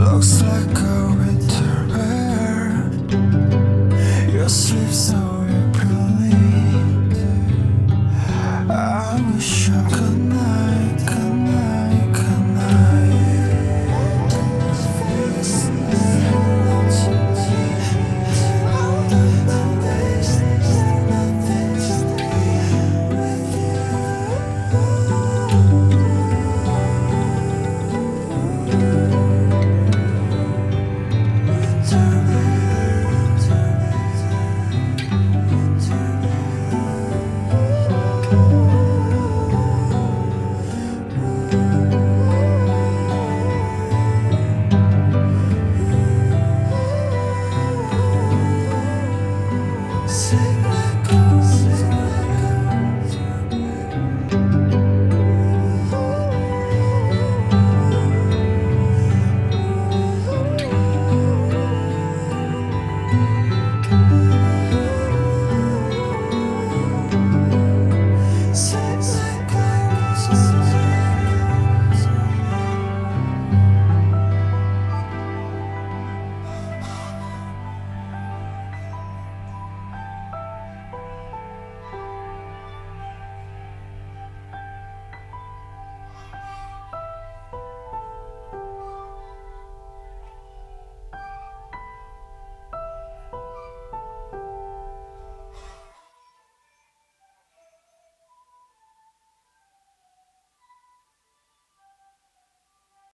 Looks like a winter bear. Your sleep so aprilly. I wish I could. say